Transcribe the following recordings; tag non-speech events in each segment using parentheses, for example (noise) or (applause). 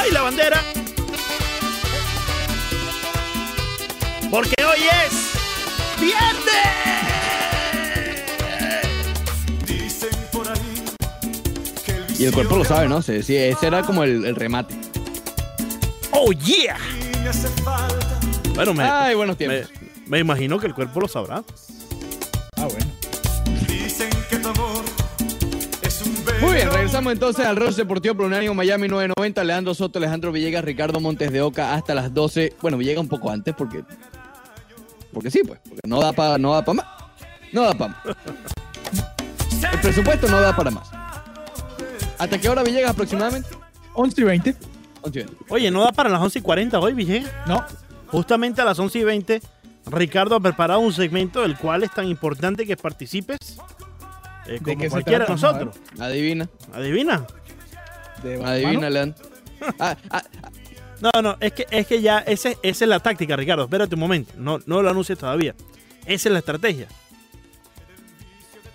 Baila bandera. Porque hoy es viernes. Dicen por ahí que el Y el cuerpo lo sabe, ¿no? Sí, sí, ese era como el, el remate. Oh yeah. me. Bueno, me, Ay, buenos me, tiempos. me imagino que el cuerpo lo sabrá. Muy bien, regresamos entonces al Ross Deportivo por Unánimo Miami 990. Leandro Soto, Alejandro Villegas, Ricardo Montes de Oca hasta las 12. Bueno, Villegas un poco antes porque. Porque sí, pues. Porque no da para no da pa más. No da para más. El presupuesto no da para más. ¿Hasta qué hora Villegas aproximadamente? 11 y 20. 11 y 20. Oye, ¿no da para las 11 y 40 hoy, Villegas? No. Justamente a las 11 y 20, Ricardo ha preparado un segmento del cual es tan importante que participes. Eh, ¿De como qué cualquiera de trata? Nosotros. Adivina. Adivina. De Adivina. Leandro. (laughs) Ah, ah, No, no, es que, es que ya ese, esa es la táctica, Ricardo. Espérate un momento. No, no lo anuncies todavía. Esa es la estrategia.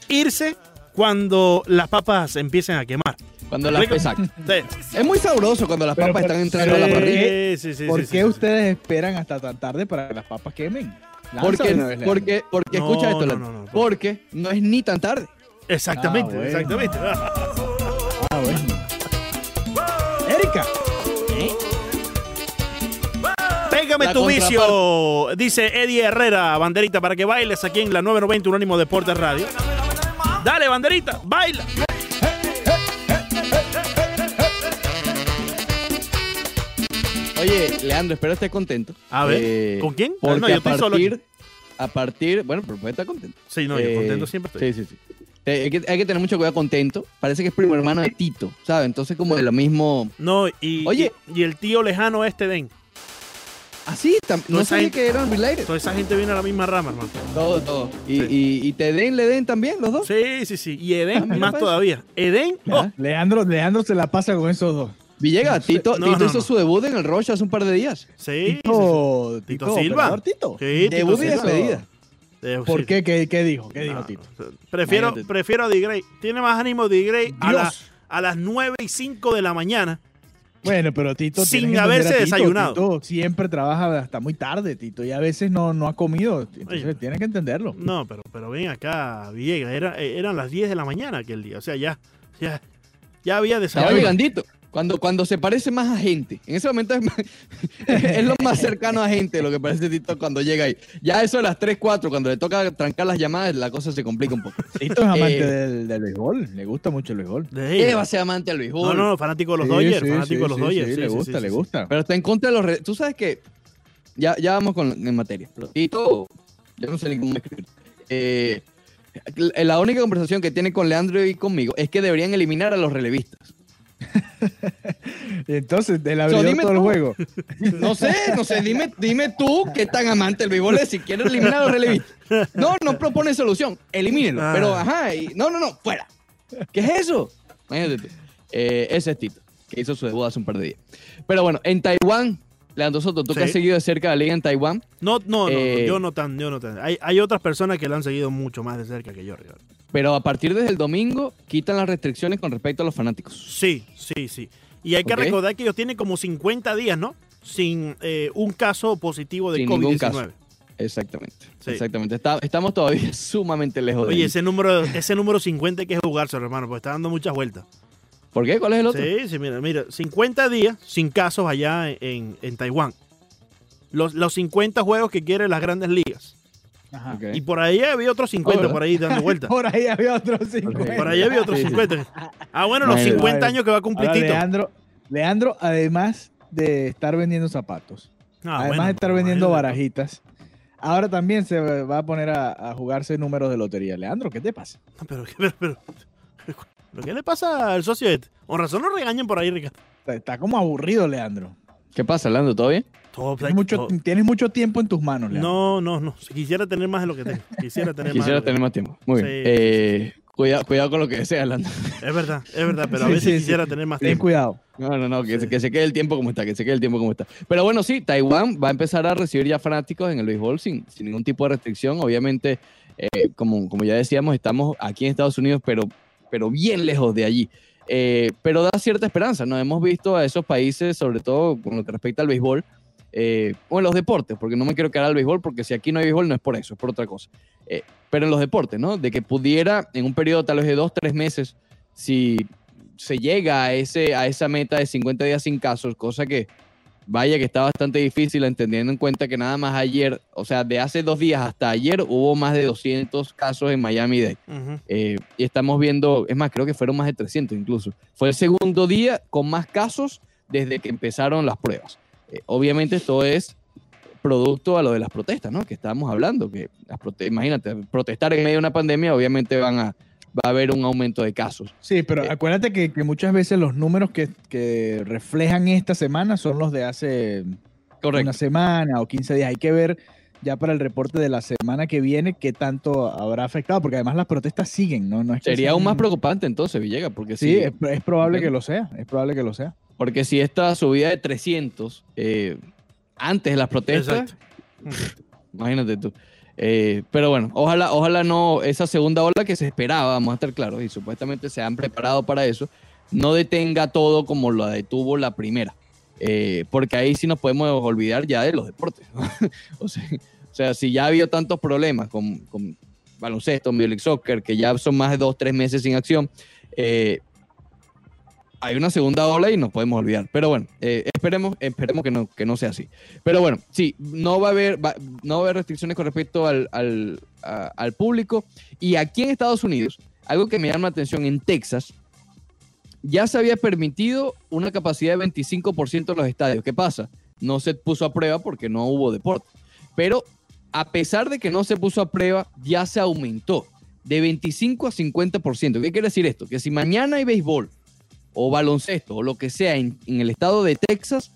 Irse cuando las papas empiecen a quemar. cuando la Rico. exacto. Sí. Es muy sabroso cuando las Pero, papas están entrando a la parrilla. Sí, sí, sí, ¿Por sí, qué sí, sí. ustedes esperan hasta tan tarde para que las papas quemen? Lánzalo Porque, vez, porque, porque, No, escucha esto, no, Leandro. no, no. Porque no es ni tan tarde. Exactamente, Ah, bueno. exactamente. Ah, bueno. Erika. Pégame La tu vicio, dice Eddie Herrera, banderita para que bailes aquí en la 990 Unánimo Deportes Radio. Dale, banderita, baila. Oye, Leandro, espero estés contento. A ver, Eh, ¿con quién? Ah, Porque no, yo a estoy solo aquí. partir, a partir, bueno, pero puede estar contento. Sí, no, yo Eh, contento siempre estoy. Sí, sí, sí. Hay que, hay que tener mucho cuidado contento. Parece que es primo hermano de Tito, ¿sabes? Entonces como de lo mismo. No, y, Oye. y, y el tío lejano este Den. Así, tam- no sabía gente- que eran related. Toda esa gente viene a la misma rama, hermano. Todo, todo. Y, Sí. y, y te den, le den también, los dos. Sí, sí, sí. Y Ah, Eden mira, más pues. todavía. Eden, oh. Leandro, Leandro se la pasa con esos dos. Villegas, Tito, No, Tito no, hizo no. su debut en el Roche hace un par de días. sí. sí, sí. Tito, Tito Silva. Tito. Sí, Tito debut y despedida. Eh, ¿Por sí. qué? ¿Qué, qué dijo? ¿Qué dijo No, Tito? Prefiero, Imagínate. prefiero a D-Gray. Tiene más ánimo D-Gray a, la- a las 9 y 5 de la mañana. Bueno, pero Tito. Sin haberse Tito. desayunado. Tito siempre trabaja hasta muy tarde, Tito, y a veces no, no ha comido. Entonces Oye. tienes que entenderlo. No, pero, pero ven acá, Villegas. Era, eran las 10 de la mañana aquel día. O sea, ya, ya, ya había Estaba desayuno. llegandito. Cuando, cuando se parece más a gente. En ese momento es, más- (laughs) es lo más cercano a gente lo que parece Tito cuando llega ahí. Ya eso de las 3, 4, cuando le toca trancar las llamadas, la cosa se complica un poco. Tito es amante Eh, del, del béisbol, le gusta mucho el béisbol. De ¿Qué ella. va a ser amante al No, béisbol? no, fanático de los Sí, Dodgers. sí, fanático sí, de los sí, Dodgers. sí, sí, le gusta, sí, le sí. gusta. Pero está en contra de los... Tú sabes que... Ya, ya vamos con, en materia. Tito, yo no sé ni cómo escribir. Eh, la única conversación que tiene con Leandro y conmigo es que deberían eliminar a los relevistas. Y (laughs) entonces, del So, abridor dime todo el juego. (laughs) No sé, no sé, dime, dime tú qué tan amante del béisbol es si quieres eliminar a los relevistas. No, no propone solución, elimínenlo. Ah. Pero, ajá, y- no, no, no, fuera. ¿Qué es eso? Imagínate. Eh, ese es Tito, que hizo su debut hace un par de días. Pero bueno, en Taiwán, Leandro Soto, tú que has seguido de cerca la liga en Taiwán, No, no, no, Eh, yo no tan, yo no tan. Hay, hay otras personas que la han seguido mucho más de cerca que yo, Ricardo. Pero a partir desde el domingo quitan las restricciones con respecto a los fanáticos. Sí, sí, sí. Y hay que recordar que ellos tienen como 50 días, ¿no? Sin eh, un caso positivo de Sin ningún COVID-19. caso. Exactamente. Sí. Exactamente. Está- estamos todavía (laughs) sumamente lejos de Oye, ahí. ese número, ese número 50 hay que jugarse, hermano, porque está dando muchas vueltas. ¿Por qué? ¿Cuál es el otro? Sí, sí, mira, mira, 50 días sin casos allá en, en Taiwán. Los, los 50 juegos que quieren las grandes ligas. Ajá. Y por ahí había otros 50 ¿verdad? por ahí dando (laughs) vueltas. Por ahí había otros cinco. Ok. Por ahí había otros Sí, sí. 50. Ah, bueno, los Imagínate. 50 años que va a cumplir Ahora, Tito. Leandro, Leandro, además de estar vendiendo zapatos, Ah, además bueno, de estar vendiendo barajitas, ahora también se va a poner a, a jugarse números de lotería. Leandro, ¿qué te pasa? No, Pero, (laughs) pero, pero, pero, ¿qué le pasa al socio este? Con razón lo regañan por ahí, Ricardo. Está, está como aburrido, Leandro. ¿Qué pasa, Leandro? ¿Todo bien? Todo, Tienes mucho, todo- tienes mucho tiempo en tus manos, Leandro. No, no, no. Si Quisiera tener más de lo que tengo. Quisiera tener Quisiera más. tener más tiempo. Muy bien. Sí, Eh, cuidado, cuidado con lo que deseas, Leandro. Es verdad, es verdad, pero a Sí, veces sí, sí. quisiera tener más Ten tiempo. cuidado. No, no, no, que, Sí. se, que se quede el tiempo como está, que se quede el tiempo como está. Pero bueno, sí, Taiwán va a empezar a recibir ya fanáticos en el béisbol sin, sin ningún tipo de restricción. Obviamente, eh, como, como ya decíamos, estamos aquí en Estados Unidos, pero, pero bien lejos de allí. Eh, pero da cierta esperanza, ¿no? Hemos visto a esos países, sobre todo con lo que respecta al béisbol, eh, o en los deportes, porque no me quiero quedar al béisbol, porque si aquí no hay béisbol no es por eso, es por otra cosa. Eh, pero en los deportes, ¿no? De que pudiera en un periodo tal vez de dos, tres meses, si se llega a, ese, a esa meta de 50 días sin casos, cosa que vaya que está bastante difícil entendiendo en cuenta que nada más ayer, o sea, de hace dos días hasta ayer hubo más de 200 casos en Miami-Dade. Ujú. Eh, y estamos viendo, es más, creo que fueron más de 300 incluso. Fue el segundo día con más casos desde que empezaron las pruebas. Eh, obviamente esto es producto a lo de las protestas, ¿no? Que estábamos hablando, que las prote- imagínate, protestar en medio de una pandemia, obviamente van a, va a haber un aumento de casos. Sí, pero Eh, acuérdate que, que muchas veces los números que, que reflejan esta semana son los de hace una semana o 15 días. Hay que ver ya para el reporte de la semana que viene qué tanto habrá afectado, porque además las protestas siguen, ¿no? no es que Sería aún más preocupante entonces, Villegas, porque Sí, si, es, es probable que lo sea, es probable que lo sea. Porque si esta subida de 300 eh, antes de las protestas, Exacto. (laughs) Imagínate tú. Eh, pero bueno, ojalá, ojalá no, esa segunda ola que se esperaba, vamos a estar claros, y supuestamente se han preparado para eso, no detenga todo como lo detuvo la primera. Eh, porque ahí sí nos podemos olvidar ya de los deportes. (laughs) o, sea, o sea, si ya ha habido tantos problemas con, con baloncesto, League Soccer, que ya son más de dos, tres meses sin acción, eh, hay una segunda ola y nos podemos olvidar. Pero bueno, eh, esperemos, esperemos que no, que no sea así. Pero bueno, sí, no va a haber, no haber restricciones con respecto al, al, al público. Y aquí en Estados Unidos, algo que me llama la atención, en Texas, ya se había permitido una capacidad de 25% de los estadios. ¿Qué pasa? No se puso a prueba porque no hubo deporte. Pero a pesar de que no se puso a prueba, ya se aumentó de 25 a 50%. ¿Qué quiere decir esto? Que si mañana hay béisbol o baloncesto o lo que sea en, el estado de Texas,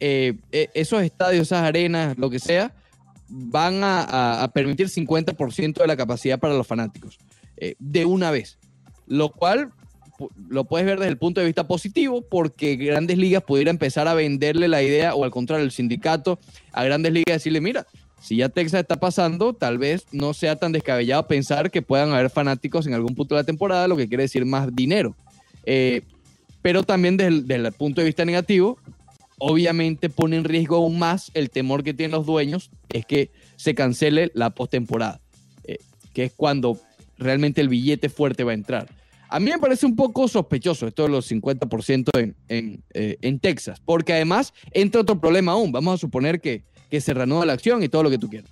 eh, eh, esos estadios, esas arenas, lo que sea, van a, a- permitir 50% de la capacidad para los fanáticos eh, de una vez. Lo cual lo puedes ver desde el punto de vista positivo porque grandes ligas pudiera empezar a venderle la idea o al contrario, el sindicato a grandes ligas decirle, mira, si ya Texas está pasando, tal vez no sea tan descabellado pensar que puedan haber fanáticos en algún punto de la temporada, lo que quiere decir más dinero. Eh, pero también desde el, punto de vista negativo, obviamente pone en riesgo aún más el temor que tienen los dueños, es que se cancele la postemporada, eh, que es cuando realmente el billete fuerte va a entrar. A mí me parece un poco sospechoso esto de los 50% en, en, eh, en Texas, porque además entra otro problema aún. Vamos a suponer que, que se reanuda la acción y todo lo que tú quieras.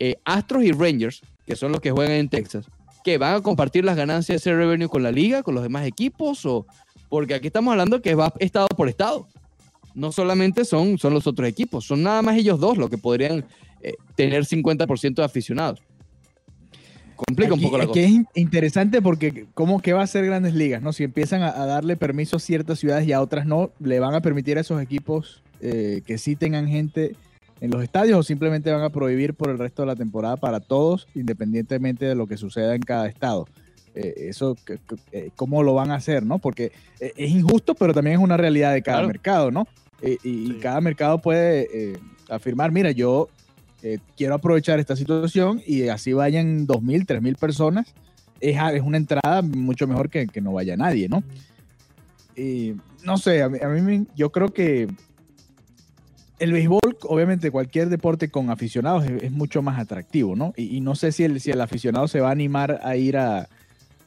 Eh, Astros y Rangers, que son los que juegan en Texas, que van a compartir las ganancias de ese revenue con la liga, con los demás equipos, o porque aquí estamos hablando que va estado por estado. No solamente son, son los otros equipos, son nada más ellos dos los que podrían eh, tener 50% de aficionados. Complica un poco la cosa. es in- interesante porque cómo que va a ser grandes ligas, ¿no? Si empiezan a, a darle permiso a ciertas ciudades y a otras no, le van a permitir a esos equipos eh, que sí tengan gente en los estadios o simplemente van a prohibir por el resto de la temporada para todos, independientemente de lo que suceda en cada estado. Eh, eso, eh, ¿cómo lo van a hacer, no? Porque eh, es injusto, pero también es una realidad de cada Claro. mercado, ¿no? Y, Sí. cada mercado puede afirmar, mira, yo quiero aprovechar esta situación y así vayan 2.000, 3.000 personas, es, es una entrada mucho mejor que, que no vaya nadie, ¿no? Y no sé, a mí, a mí yo creo que el béisbol, obviamente cualquier deporte con aficionados es, es mucho más atractivo, ¿no? Y, y no sé si el, si el aficionado se va a animar a ir a-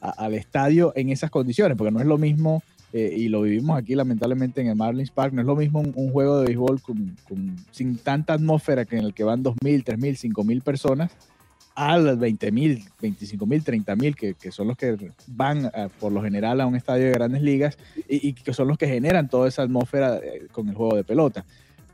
a- al estadio en esas condiciones, porque no es lo mismo, eh, y lo vivimos aquí lamentablemente en el Marlins Park, no es lo mismo un, un juego de béisbol con, con- sin tanta atmósfera que en el que van 2.000, 3.000, 5.000 personas, a las 20.000, 25.000, 30.000, que, que son los que van eh, por lo general a un estadio de grandes ligas y, y que son los que generan toda esa atmósfera eh, con el juego de pelota.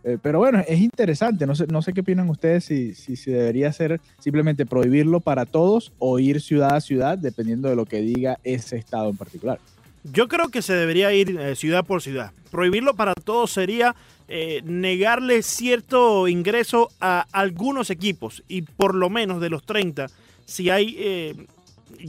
Eh, pero bueno, es interesante. No sé, no sé qué opinan ustedes si, si, debería ser simplemente prohibirlo para todos o ir ciudad a ciudad, dependiendo de lo que diga ese estado en particular. Yo creo que se debería ir eh, ciudad por ciudad. Prohibirlo para todos sería eh, negarle cierto ingreso a algunos equipos y por lo menos de los 30, si hay,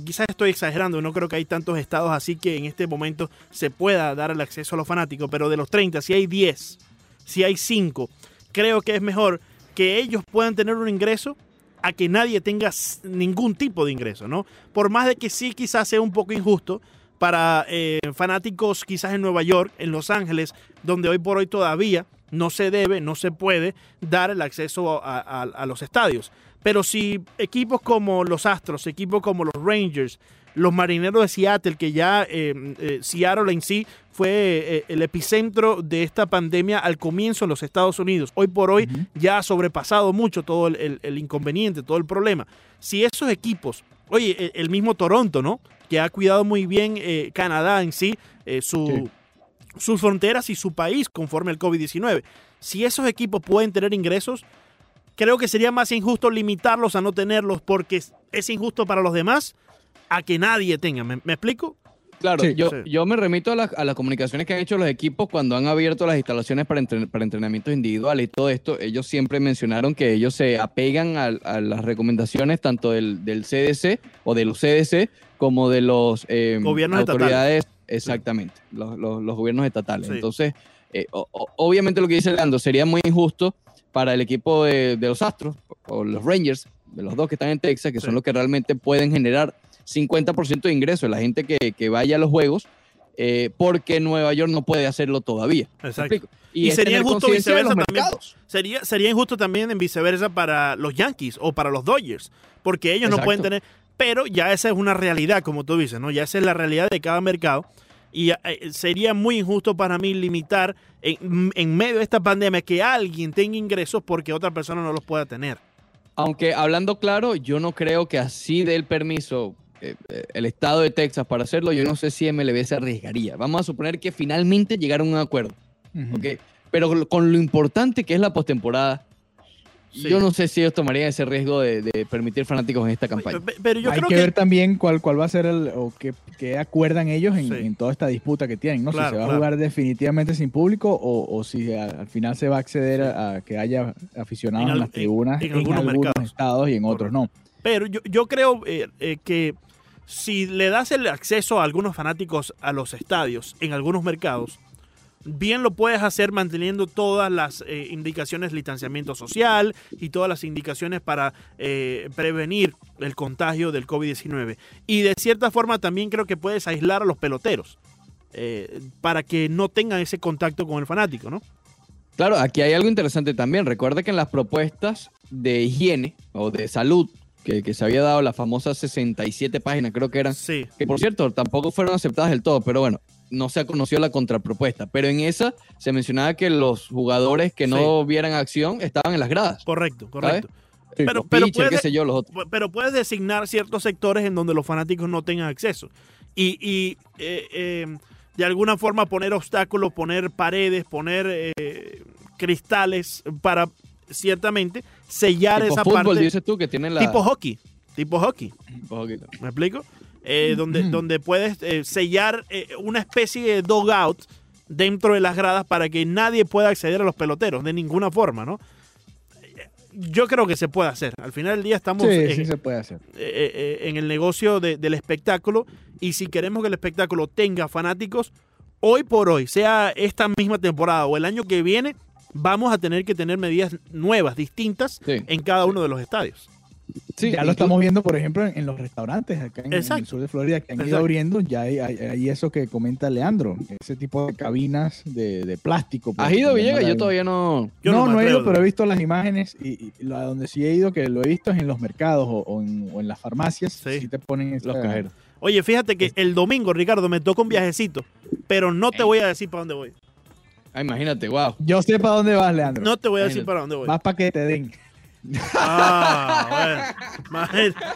quizás estoy exagerando, no creo que hay tantos estados así que en este momento se pueda dar el acceso a los fanáticos, pero de los 30, si hay 10, si hay 5, creo que es mejor que ellos puedan tener un ingreso a que nadie tenga ningún tipo de ingreso, ¿no? Por más de que sí quizás sea un poco injusto, para eh, fanáticos quizás en Nueva York, en Los Ángeles, donde hoy por hoy todavía no se debe, no se puede dar el acceso a- a los estadios. Pero si equipos como los Astros, equipos como los Rangers, los Marineros de Seattle, que ya eh, eh, Seattle en sí fue eh, el epicentro de esta pandemia al comienzo en los Estados Unidos. Hoy por hoy ya ha sobrepasado mucho todo el, el- el inconveniente, todo el problema. Si esos equipos, oye, el, el mismo Toronto, ¿no? Que ha cuidado muy bien eh, Canadá en sí, eh, su, Sí. sus fronteras y su país conforme al COVID-19. Si esos equipos pueden tener ingresos, creo que sería más injusto limitarlos a no tenerlos porque es injusto para los demás a que nadie tenga. ¿Me, me explico? Claro, Sí, yo, sí. yo me remito a, las- a las comunicaciones que han hecho los equipos cuando han abierto las instalaciones para, entren- para entrenamientos individuales y todo esto. Ellos siempre mencionaron que ellos se apegan a, a las recomendaciones tanto del, del CDC o de los CDC como de los eh, Gobiernos autoridades, exactamente, los, los- los gobiernos estatales. Sí. Entonces, eh, o- obviamente lo que dice Leandro sería muy injusto para el equipo de, de los Astros o los Rangers, de los dos que están en Texas, que Sí. son los que realmente pueden generar 50% de ingresos, la gente que, que vaya a los juegos, eh, porque Nueva York no puede hacerlo todavía. ¿Me Exacto. Y sería injusto viceversa también. mercados. Sería, sería injusto también en viceversa para los Yankees o para los Dodgers, porque ellos no pueden tener, pero ya esa es una realidad, como tú dices, ¿no? Ya esa es la realidad de cada mercado. Y eh, sería muy injusto para mí limitar en, en medio de esta pandemia que alguien tenga ingresos porque otra persona no los pueda tener. Aunque hablando claro, yo no creo que así dé el permiso eh, eh, el estado de Texas para hacerlo. Yo no sé si MLB se arriesgaría. Vamos a suponer que finalmente llegaron a un acuerdo. Ujú. ¿ok? Pero con lo importante que es la postemporada, Sí. yo no sé si ellos tomarían ese riesgo de, de permitir fanáticos en esta campaña. Pe- Pero yo Hay creo que, que, ver también cuál, cuál va a ser el, o qué, qué acuerdan ellos en, Sí. en toda esta disputa que tienen, ¿no? Claro, si se va claro. a jugar definitivamente sin público o, o si a- al final se va a acceder a, a que haya aficionados En las tribunas en en, algunos estados y en otros no. Pero yo, yo creo eh, eh, que si le das el acceso a algunos fanáticos a los estadios en algunos mercados, bien lo puedes hacer manteniendo todas las eh, indicaciones de distanciamiento social y todas las indicaciones para eh, prevenir el contagio del COVID-19. Y de cierta forma también creo que puedes aislar a los peloteros eh, para que no tengan ese contacto con el fanático, ¿no? Claro, aquí hay algo interesante también. Recuerda que en las propuestas de higiene o de salud que, que se había dado, las famosas 67 páginas, creo que eran, Sí. que por cierto tampoco fueron aceptadas del todo, pero bueno, no se conoció la contrapropuesta. Pero en esa se mencionaba que los jugadores que no vieran acción estaban en las gradas. Correcto, correcto. Pero, los pero pitchers, puede- qué sé yo, los otros. Pu- Pero puedes designar ciertos sectores en donde los fanáticos no tengan acceso. Y, y, eh, eh, de alguna forma poner obstáculos, poner paredes, poner eh, cristales para ciertamente sellar Tipo esa fútbol, parte. dices tú, que tiene la... Tipo hockey. Tipo hockey. tipo hockey. ¿Me explico? Eh, donde, Ujú. donde puedes eh, sellar eh, una especie de dogout dentro de las gradas para que nadie pueda acceder a los peloteros de ninguna forma, ¿no? Yo creo que se puede hacer. Al final del día estamos Sí, sí se puede hacer. eh, en el negocio de- del espectáculo y si queremos que el espectáculo tenga fanáticos, hoy por hoy, sea esta misma temporada o el año que viene, vamos a tener que tener medidas nuevas, distintas Sí. en cada uno de los estadios. Sí, ya lo estamos viendo, por ejemplo, en, en los restaurantes acá en, el sur de Florida que han ido abriendo. Ya hay, hay- hay eso que comenta Leandro, ese tipo de cabinas de, de plástico. ¿Has ido, Villegas? Yo todavía no... Yo no, no no, he ido, pero he visto las imágenes y, y donde sí he ido, que lo he visto es en los mercados o, o en, o en las farmacias. Sí. Sí. te ponen Los esta- cajeros. Oye, fíjate que el domingo, Ricardo, me toca un viajecito, pero no te voy a decir para dónde voy. Ah, imagínate, wow. Yo sé para dónde vas, Leandro. No te voy a decir para dónde voy. Vas para que te den. Ah, bueno. Imagínate.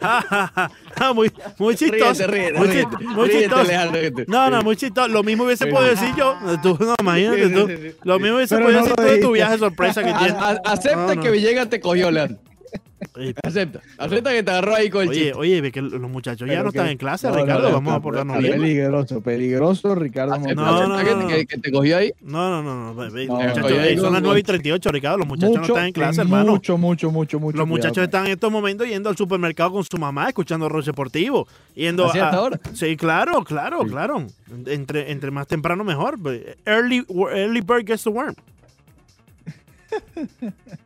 Ah, muy, muy chistoso. Ríete, ríete, muy ríete. chi- muy Ríete, chistoso. Alejandro, ríete. No, no, muy chistoso. Lo mismo hubiese podido decir yo. Tú, no, imagínate tú. Lo mismo hubiese Pero podido no decir tú de tu viaje sorpresa que (laughs) tienes. A- a- acepta No, no. que Villegas te cogió, Leandro. Oye, Acepta. Acepta que te agarró ahí con el Oye, chiste. oye, ve que los muchachos ya no que- están en clase, No, Ricardo. no, Vamos a portarnos bien. Peligroso, peligroso, Ricardo. Acepta, No, acepta no, que, no. que- que te cogió ahí. No, no, no, no. ve- ve, No, muchachos, oye, ey, son las no. 9 y 38, Ricardo. Los muchachos no están en clase, hermano. Mucho, mucho, mucho, mucho. Los muchachos cuidado. están en estos momentos yendo al supermercado con su mamá, escuchando rock deportivo. Yendo ¿Así a- hasta ahora? Sí, claro, claro, Sí. claro. Entre, entre más temprano mejor. Early, early bird gets the worm. (laughs)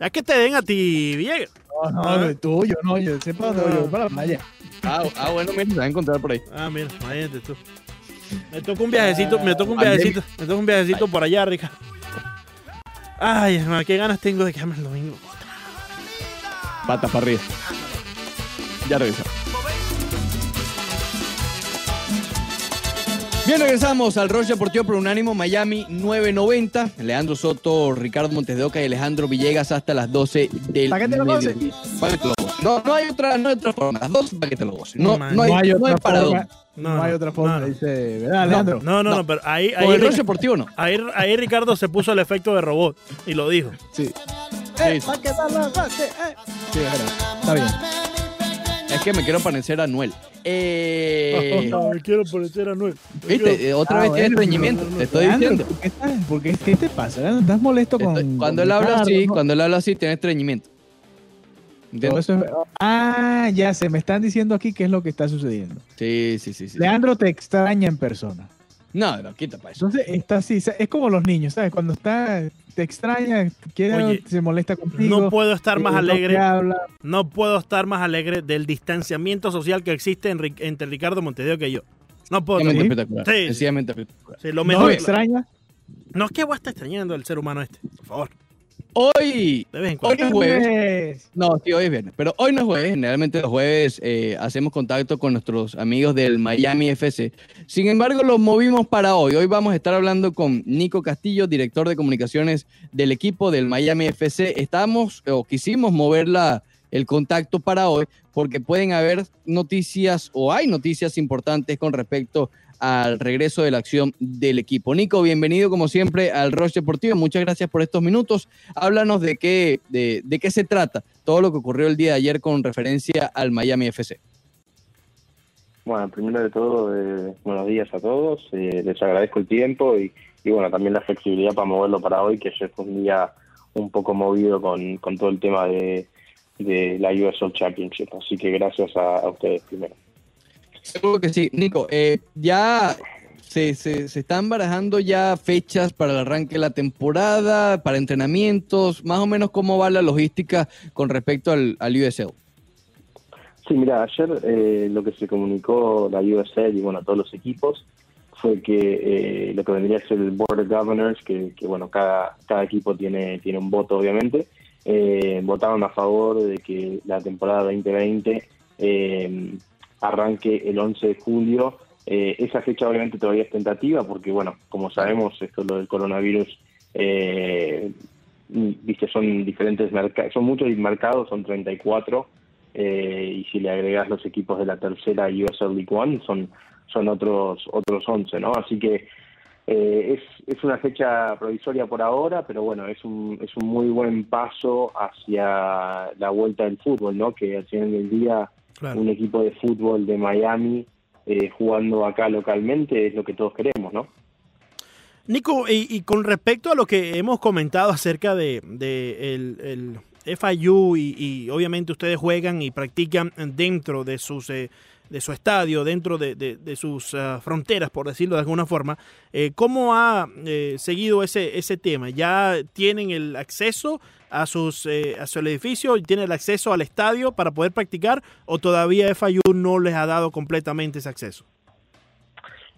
Es que te den a ti, Villegas. No, no, Ah. no, tú, yo no, yo sé para dónde voy, yo voy para la playa. Ah, ah, bueno, mira, se va a encontrar por ahí. Ah, mira, imagínate tú. Me toca un viajecito, me toca un viajecito, me toca un viajecito por allá, Ricardo. Ay, hermano, qué ganas tengo de quedarme el domingo. Pata para arriba. Ya regresamos. Bien, regresamos al Roche Deportivo por Unánimo Miami 990. Leandro Soto, Ricardo Montes de Oca y Alejandro Villegas hasta las 12 del ¿Para qué te lo goces? mediodía. Para que te lo goces. No, no hay otra, no hay otra forma. Las dos para que te lo goces. No, No, no hay, No hay no hay otra para forma. dónde. No, No, hay no, otra forma, no, no. dice, ¿verdad, Leandro? No, no, no, No. pero ahí, ahí, el Roche Deportivo no. ahí, ahí Ricardo se puso el efecto de robot y lo dijo. Sí. Sí, sí. ¿para qué te lo goces? Eh. Sí. Está bien. Es que me quiero parecer a Noel. Eh, (laughs) me quiero parecer a Noel. ¿Viste? Otra Ah, vez tiene bueno, estreñimiento. Te estoy diciendo. ¿por qué, qué- te pasa? ¿Estás molesto con cuando con él habla así, cuando él habla así, tiene estreñimiento. Ah, ya se me están diciendo aquí qué es lo que está sucediendo. Sí, sí, sí. sí. Leandro te extraña en persona. No, no, quita para eso. Entonces está así, es como los niños, ¿sabes? Cuando está, te extraña, quiere, se molesta contigo. No puedo estar eh, más no te alegre. habla. No puedo estar más alegre del distanciamiento social que existe en entre Ricardo Montedeo que yo. No puedo. Estar- espectacular. Sí. Sencillamente espectacular. Sí, lo ¿No mejor. me extraña? No es que voy a estar extrañando al ser humano este. Por favor. Hoy, hoy es jueves. No, sí, hoy es viernes. Pero hoy no es jueves. Generalmente los jueves eh, hacemos contacto con nuestros amigos del Miami FC. Sin embargo, los movimos para hoy. Hoy vamos a estar hablando con Nico Castillo, director de comunicaciones del equipo del Miami FC. Estamos o quisimos mover la- el contacto para hoy porque pueden haber noticias o hay noticias importantes con respecto al regreso de la acción del equipo. Nico, bienvenido como siempre al Rush Deportivo. Muchas gracias por estos minutos. Háblanos de qué, de, de qué se trata todo lo que ocurrió el día de ayer con referencia al Miami FC. Bueno, primero de todo, eh, buenos días a todos. eh, les agradezco el tiempo y, y, bueno, también la flexibilidad para moverlo para hoy, que ayer fue un día un poco movido con, con todo el tema de, la USL Championship. Así que gracias a ustedes primero. Seguro que sí. Nico, eh, ya se, se, se están barajando ya fechas para el arranque de la temporada, para entrenamientos, más o menos cómo va la logística con respecto al, al USL. Sí, mira, ayer eh, lo que se comunicó la USL y bueno, a todos los equipos fue que eh, lo que vendría a ser el Board of Governors, que, que, bueno, cada, cada equipo tiene, tiene un voto obviamente, eh, votaron a favor de que la temporada 2020 eh, arranque el 11 de julio. Eh, esa fecha obviamente todavía es tentativa porque, bueno, como sabemos, esto lo del coronavirus, eh, viste, son diferentes mercados, son muchos mercados, son 34 eh, y si le agregas los equipos de la tercera USL League One son son otros otros 11, ¿no? Así que eh, es, es una fecha provisoria por ahora, pero bueno, es un, es un muy buen paso hacia la vuelta del fútbol, ¿no? Que al final del día Claro. un equipo de fútbol de Miami eh, jugando acá localmente es lo que todos queremos, ¿no? Nico, y, y con respecto a lo que hemos comentado acerca de, de el, el FIU y, y obviamente ustedes juegan y practican dentro de sus eh, de su estadio, dentro de, de- sus ah, fronteras, por decirlo de alguna forma, eh, ¿cómo ha eh, seguido ese, ese tema? ¿Ya tienen el acceso a, sus, eh, a su edificio, tienen el acceso al estadio para poder practicar o todavía FIU no les ha dado completamente ese acceso?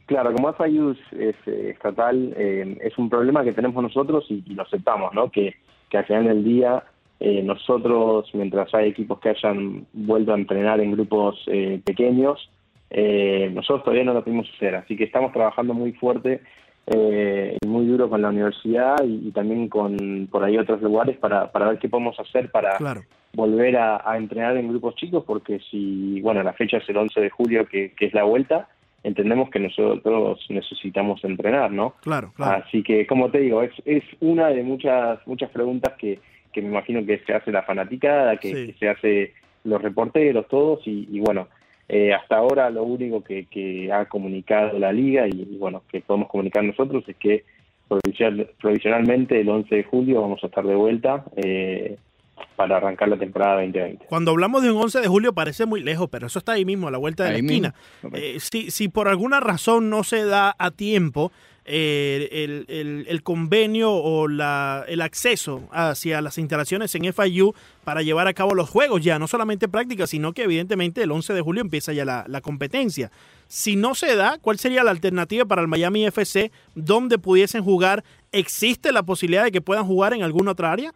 Claro, como FIU es, es, eh, estatal, eh, es un problema que tenemos nosotros y, y lo aceptamos, ¿no? Que, que al final del día eh, nosotros, mientras hay equipos que hayan vuelto a entrenar en grupos eh, pequeños, eh, nosotros todavía no lo pudimos hacer, así que estamos trabajando muy fuerte eh, y muy duro con la universidad y, y también con por ahí otros lugares para, para ver qué podemos hacer para Claro. volver a, a entrenar en grupos chicos, porque si, bueno, la fecha es el 11 de julio, que, que es la vuelta, entendemos que nosotros necesitamos entrenar, ¿no? Claro, claro. Así que, como te digo, es, es una de muchas muchas preguntas que, que me imagino que se hace la fanaticada, que, Sí. que se hace los reporteros, todos, y, y bueno, eh, hasta ahora lo único que, que ha comunicado la liga y, y, bueno, que podemos comunicar nosotros es que provisional- provisionalmente el 11 de julio vamos a estar de vuelta eh, para arrancar la temporada 2020. Cuando hablamos de un 11 de julio parece muy lejos, pero eso está ahí mismo, a la vuelta de Ahí la esquina. Eh, si, si por alguna razón no se da a tiempo, eh, el, el- el convenio o la, el acceso hacia las instalaciones en FIU para llevar a cabo los juegos ya, no solamente prácticas, sino que evidentemente el 11 de julio empieza ya la, la competencia. Si no se da, ¿cuál sería la alternativa para el Miami FC donde pudiesen jugar? ¿Existe la posibilidad de que puedan jugar en alguna otra área?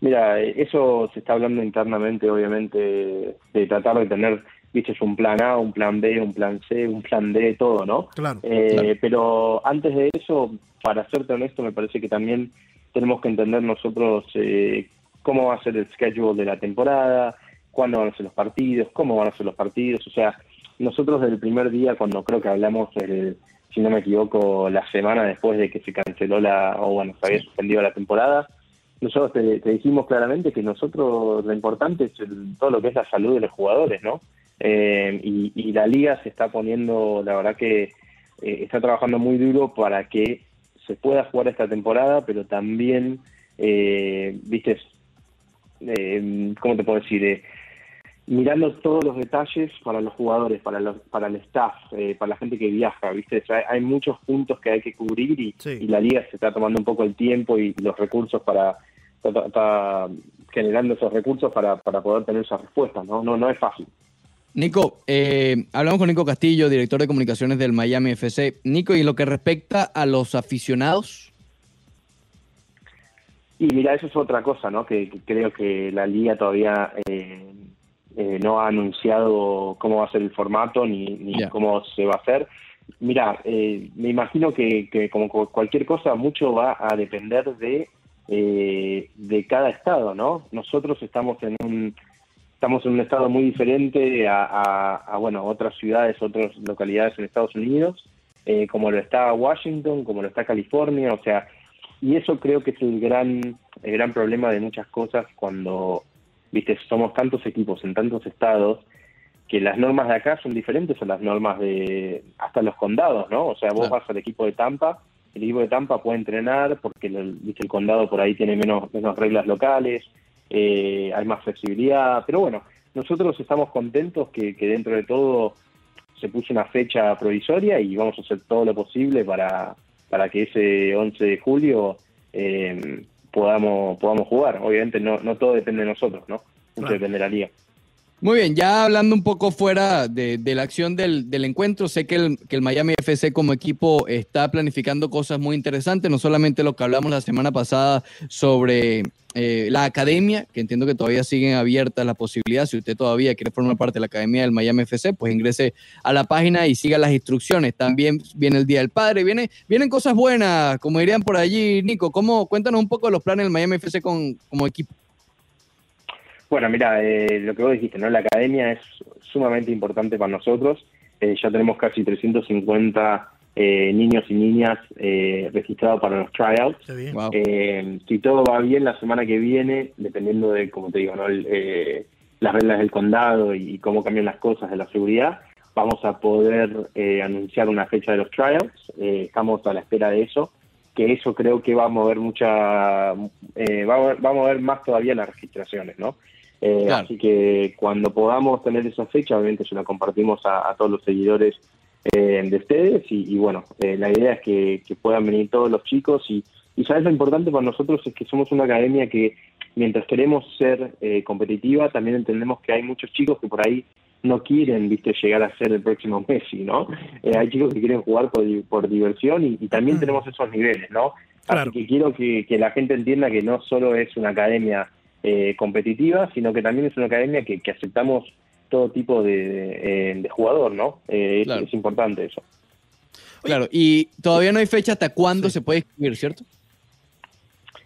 Mira, eso se está hablando internamente, obviamente, de tratar de tener, viste, un plan A, un plan B, un plan C, un plan D, todo, ¿no? Claro. Eh, Claro. Pero antes de eso, para serte honesto, me parece que también tenemos que entender nosotros eh, cómo va a ser el schedule de la temporada, cuándo van a ser los partidos, cómo van a ser los partidos. O sea, nosotros desde el primer día, cuando creo que hablamos, el, si no me equivoco, la semana después de que se canceló la, o bueno, se había suspendido la temporada, nosotros te, dijimos claramente que nosotros lo importante es el- todo lo que es la salud de los jugadores, ¿no? Eh, y, la liga se está poniendo, la verdad que eh, está trabajando muy duro para que se pueda jugar esta temporada, pero también, eh, viste, eh, ¿cómo te puedo decir? Mirando todos los detalles para los jugadores, para los, para el staff, eh, para la gente que viaja, ¿viste? O sea, hay, hay muchos puntos que hay que cubrir y, Sí. y la liga se está tomando un poco el tiempo y los recursos para está, está generando esos recursos para, para poder tener esas respuestas, ¿no? No, no es fácil. Nico, eh, hablamos con Nico Castillo, director de comunicaciones del Miami FC. Nico, y en lo que respecta a los aficionados, Y mira, eso es otra cosa, ¿no? Que, que creo que la liga todavía eh, eh, no ha anunciado cómo va a ser el formato ni, ni cómo se va a hacer. Mira, eh, me imagino que, que como cu- cualquier cosa, mucho va a depender de eh, de cada estado, ¿no? Nosotros estamos en un estamos en un estado muy diferente a, a- a, bueno otras ciudades, otras localidades en Estados Unidos, eh, como lo está Washington, como lo está California, o sea, y eso creo que es el gran el gran problema de muchas cosas cuando viste somos tantos equipos en tantos estados que las normas de acá son diferentes a las normas de hasta los condados, ¿no? O sea, vos Claro. vas al equipo de Tampa, el equipo de Tampa puede entrenar porque el, viste, el condado por ahí tiene menos menos reglas locales, eh, hay más flexibilidad, pero bueno, nosotros estamos contentos que, que dentro de todo se puso una fecha provisoria y vamos a hacer todo lo posible para, para que ese 11 de julio eh, podamos podamos jugar. Obviamente no, no todo depende de nosotros, ¿no? Mucho Claro. depende de la liga. Muy bien, ya hablando un poco fuera de, la acción del, encuentro, sé que el, que el Miami FC como equipo está planificando cosas muy interesantes, no solamente lo que hablamos la semana pasada sobre eh, la academia, que entiendo que todavía siguen abiertas las posibilidades, si usted todavía quiere formar parte de la academia del Miami FC, pues ingrese a la página y siga las instrucciones. También viene el Día del Padre, viene, vienen cosas buenas, como dirían por allí, Nico, ¿cómo, cuéntanos un poco de los planes del Miami FC con, como equipo. Bueno, mira, eh, lo que vos dijiste, ¿no? La academia es sumamente importante para nosotros. Eh, ya tenemos casi 350 eh, niños y niñas eh, registrados para los tryouts. Wow. Eh, si todo va bien la semana que viene, dependiendo de, como te digo, ¿no? El, eh, las reglas del condado y, y cómo cambian las cosas de la seguridad, vamos a poder eh, anunciar una fecha de los tryouts. Eh, estamos a la espera de eso, que eso creo que va a mover mucha, eh, va, a va a mover más todavía las registraciones, ¿no? Eh, Claro. Así que cuando podamos tener esa fecha, obviamente se la compartimos a, a todos los seguidores eh, de ustedes y, y bueno, eh, la idea es que, que puedan venir todos los chicos y, y sabes lo importante para nosotros es que somos una academia que mientras queremos ser eh, competitiva, también entendemos que hay muchos chicos que por ahí no quieren, viste, llegar a ser el próximo (laughs) Messi, ¿no? Eh, hay chicos que quieren jugar por, por diversión y, y también tenemos esos niveles, ¿no? Claro. Así que quiero que, que la gente entienda que no solo es una academia eh, competitiva, sino que también es una academia que, que aceptamos todo tipo de, de, eh, de jugador, ¿no? Eh, es- Claro. es, importante eso. Claro, y todavía no hay fecha hasta cuándo se puede escribir, ¿cierto?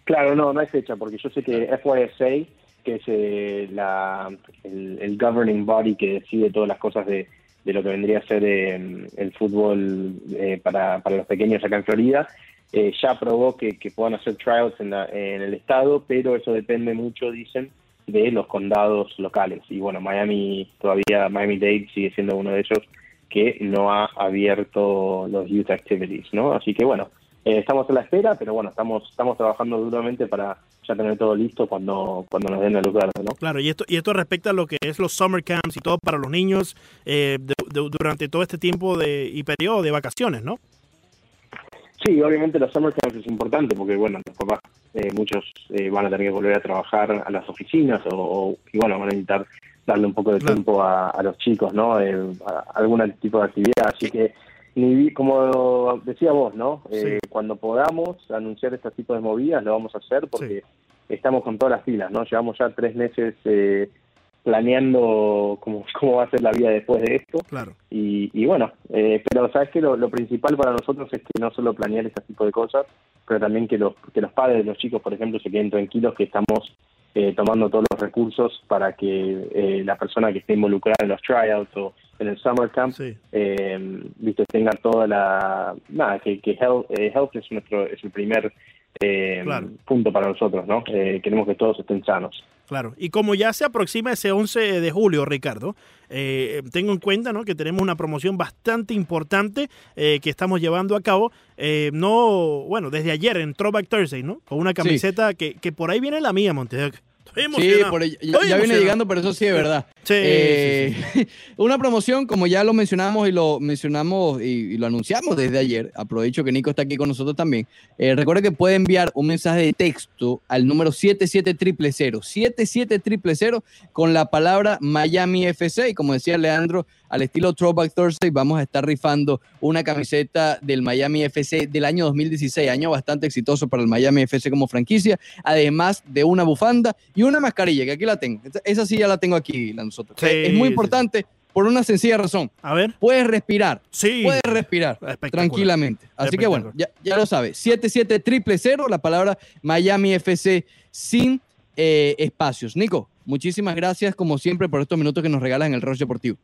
Claro, no, no hay fecha, porque yo sé que FYSA, que es eh, la, el, el governing body que decide todas las cosas de, de lo que vendría a ser eh, el fútbol eh, para, para los pequeños acá en Florida, eh, ya aprobó que, que puedan hacer tryouts en, la- en el estado, pero eso depende mucho, dicen, de los condados locales. Y bueno, Miami todavía, Miami-Dade sigue siendo uno de ellos que no ha abierto los youth activities, ¿no? Así que bueno, eh, estamos a la espera, pero bueno, estamos estamos trabajando duramente para ya tener todo listo cuando cuando nos den luz verde, ¿no? Claro, y esto, y esto respecta a lo que es los summer camps y todo para los niños eh, de- durante todo este tiempo de, y periodo de vacaciones, ¿no? Sí, obviamente los summer camps es importante porque, bueno, los papás, eh, muchos eh, van a tener que volver a trabajar a las oficinas o, o- y, bueno, van a necesitar darle un poco de tiempo a, a los chicos, ¿no? Eh, a algún tipo de actividad. Así que, como decía vos, ¿no? Eh, Cuando podamos anunciar este tipo de movidas, lo vamos a hacer porque estamos con todas las pilas, ¿no? Llevamos ya tres meses eh, planeando cómo, cómo va a ser la vida después de esto. Claro. Y, y bueno, eh, pero sabes que lo, lo principal para nosotros es que no solo planear este tipo de cosas, pero también que los, que los padres de los chicos, por ejemplo, se queden tranquilos que estamos eh, tomando todos los recursos para que eh, la persona que esté involucrada en los tryouts o en el summer camp, Sí. eh, viste, tenga toda la... Nada, que, que health, eh, health es, nuestro, es el primer eh, Claro. punto para nosotros, ¿no? Eh, queremos que todos estén sanos. Claro, y como ya se aproxima ese 11 de julio, Ricardo, eh, tengo en cuenta ¿no? que tenemos una promoción bastante importante eh, que estamos llevando a cabo. eh, no, bueno, desde ayer en Throwback Thursday, ¿no? Con una camiseta que, que por ahí viene la mía. Estoy Sí, por ahí- ya, ya viene llegando, pero eso sí es verdad. Sí, Eh, sí, (laughs) Una promoción, como ya lo mencionamos y lo mencionamos y, y lo anunciamos desde ayer, aprovecho que Nico está aquí con nosotros también. Eh, recuerde que puede enviar un mensaje de texto al número 77300, 77300 con la palabra Miami FC y como decía Leandro, al estilo Throwback Thursday vamos a estar rifando una camiseta del Miami FC del año 2016, año bastante exitoso para el Miami FC como franquicia, además de una bufanda y una mascarilla, que aquí la tengo. Esa- sí ya la tengo aquí, nosotros. Sí, es muy sí, importante por una sencilla razón. A ver, Puedes respirar, sí. puedes respirar tranquilamente. Así que bueno, ya, ya lo sabes. 77000, la palabra Miami FC sin eh, espacios. Nico, muchísimas gracias como siempre por estos minutos que nos regalas en el Roche Deportivo.